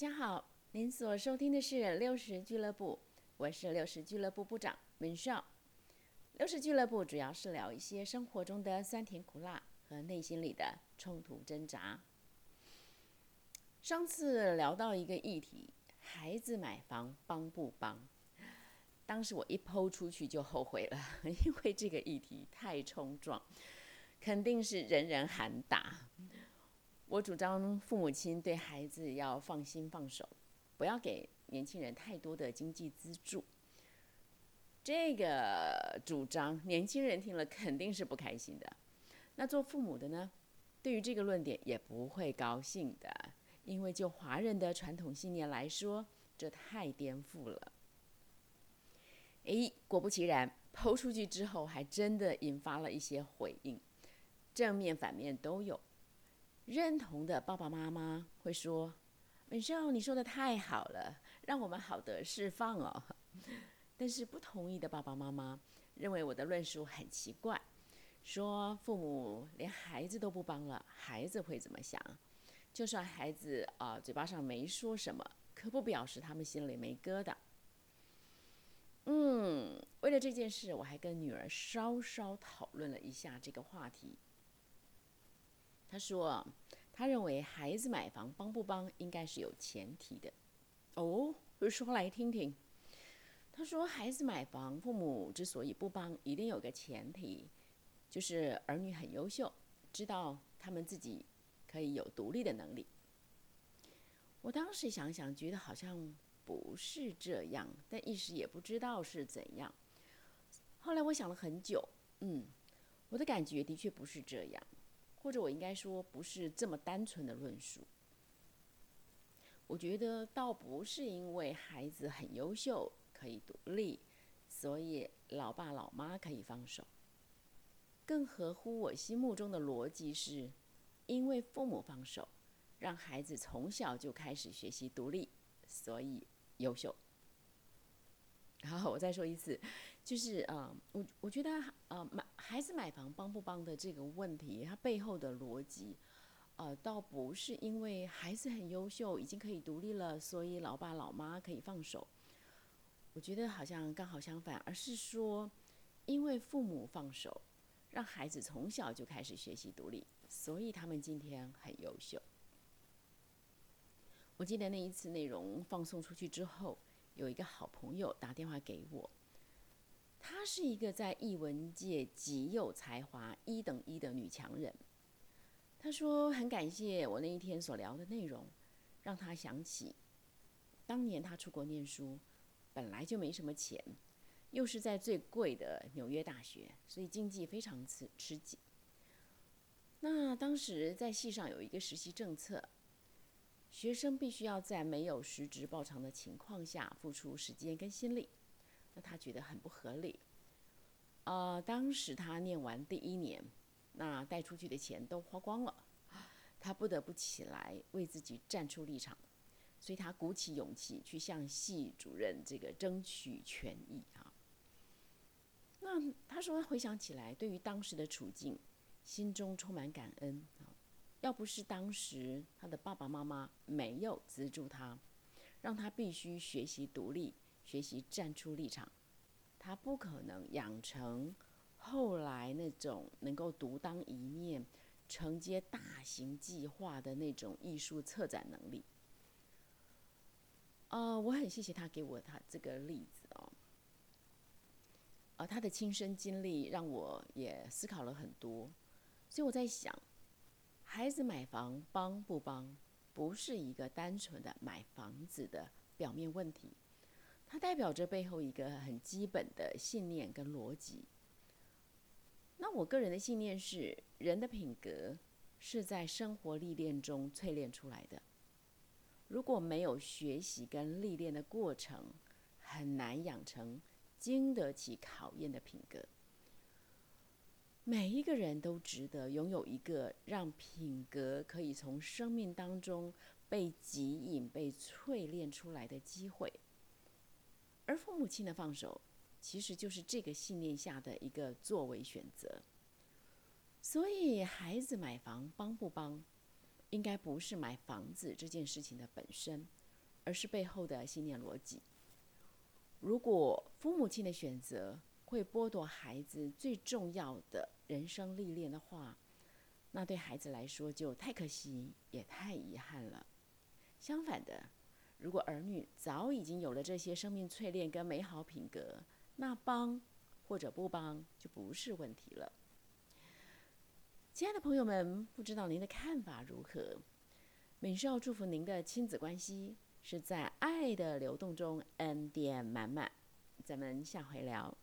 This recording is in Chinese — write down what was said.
大家好，您所收听的是六十俱乐部，我是六十俱乐部部长文少。六十俱乐部主要是聊一些生活中的酸甜苦辣和内心里的冲突挣扎。上次聊到一个议题，孩子买房帮不帮？当时我一抛出去就后悔了，因为这个议题太冲撞，肯定是人人喊打。我主张父母亲对孩子要放心放手，不要给年轻人太多的经济资助。这个主张，年轻人听了肯定是不开心的。那做父母的呢，对于这个论点也不会高兴的，因为就华人的传统信念来说，这太颠覆了。诶，果不其然，抛出去之后，还真的引发了一些回应，正面反面都有。认同的爸爸妈妈会说：“文少，你说的太好了，让我们好得释放哦。”但是不同意的爸爸妈妈认为我的论述很奇怪，说父母连孩子都不帮了，孩子会怎么想？就算孩子啊嘴巴上没说什么，可不表示他们心里没疙瘩。嗯，为了这件事，我还跟女儿稍稍讨论了一下这个话题。他说：“他认为孩子买房帮不帮，应该是有前提的。”哦，说来听听。他说：“孩子买房，父母之所以不帮，一定有个前提，就是儿女很优秀，知道他们自己可以有独立的能力。”我当时想想，觉得好像不是这样，但一时也不知道是怎样。后来我想了很久，嗯，我的感觉的确不是这样。或者我应该说，不是这么单纯的论述。我觉得倒不是因为孩子很优秀可以独立，所以老爸老妈可以放手。更合乎我心目中的逻辑是，因为父母放手，让孩子从小就开始学习独立，所以优秀。然后，我再说一次，就是呃，我我觉得呃买孩子买房帮不帮的这个问题，它背后的逻辑，呃，倒不是因为孩子很优秀，已经可以独立了，所以老爸老妈可以放手。我觉得好像刚好相反，而是说，因为父母放手，让孩子从小就开始学习独立，所以他们今天很优秀。我记得那一次内容放送出去之后。有一个好朋友打电话给我，她是一个在艺文界极有才华、一等一的女强人。她说很感谢我那一天所聊的内容，让她想起当年她出国念书，本来就没什么钱，又是在最贵的纽约大学，所以经济非常吃吃紧。那当时在系上有一个实习政策。学生必须要在没有实职报偿的情况下付出时间跟心力，那他觉得很不合理。呃，当时他念完第一年，那带出去的钱都花光了，他不得不起来为自己站出立场，所以他鼓起勇气去向系主任这个争取权益啊。那他说回想起来，对于当时的处境，心中充满感恩啊。要不是当时他的爸爸妈妈没有资助他，让他必须学习独立、学习站出立场，他不可能养成后来那种能够独当一面、承接大型计划的那种艺术策展能力。呃，我很谢谢他给我他这个例子哦，呃，他的亲身经历让我也思考了很多，所以我在想。孩子买房帮不帮，不是一个单纯的买房子的表面问题，它代表着背后一个很基本的信念跟逻辑。那我个人的信念是，人的品格是在生活历练中淬炼出来的。如果没有学习跟历练的过程，很难养成经得起考验的品格。每一个人都值得拥有一个让品格可以从生命当中被吸引、被淬炼出来的机会，而父母亲的放手，其实就是这个信念下的一个作为选择。所以，孩子买房帮不帮，应该不是买房子这件事情的本身，而是背后的信念逻辑。如果父母亲的选择会剥夺孩子最重要的人生历练的话，那对孩子来说就太可惜，也太遗憾了。相反的，如果儿女早已经有了这些生命淬炼跟美好品格，那帮或者不帮就不是问题了。亲爱的朋友们，不知道您的看法如何？敏少祝福您的亲子关系是在爱的流动中恩典满满。咱们下回聊。